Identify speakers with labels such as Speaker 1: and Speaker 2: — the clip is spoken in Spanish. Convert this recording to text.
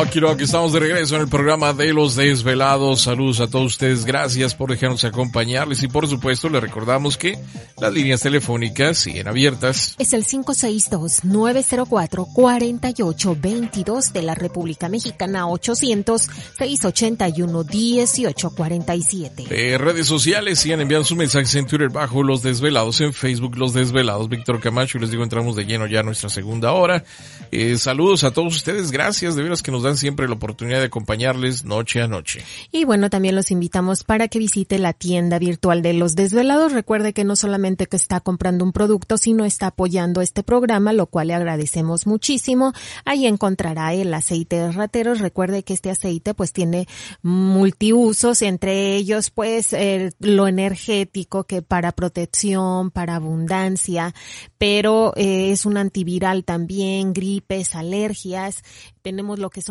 Speaker 1: Aquí, aquí estamos de regreso en el programa de los desvelados. Saludos a todos ustedes. Gracias por dejarnos acompañarles y por supuesto le recordamos que las líneas telefónicas siguen abiertas.
Speaker 2: Es el 562-904-4822 de la República Mexicana 800-681-1847.
Speaker 1: De redes sociales siguen enviando sus mensajes en Twitter bajo los desvelados, en Facebook los desvelados. Víctor Camacho y les digo entramos de lleno ya a nuestra segunda hora. Eh, saludos a todos ustedes. Gracias de veras que nos dan siempre la oportunidad de acompañarles noche a noche.
Speaker 2: Y bueno, también los invitamos para que visite la tienda virtual de los desvelados. Recuerde que no solamente que está comprando un producto, sino está apoyando este programa, lo cual le agradecemos muchísimo. Ahí encontrará el aceite de rateros. Recuerde que este aceite pues tiene multiusos, entre ellos pues lo energético que para protección, para abundancia, pero eh, es un antiviral también, gripes, alergias. Tenemos lo que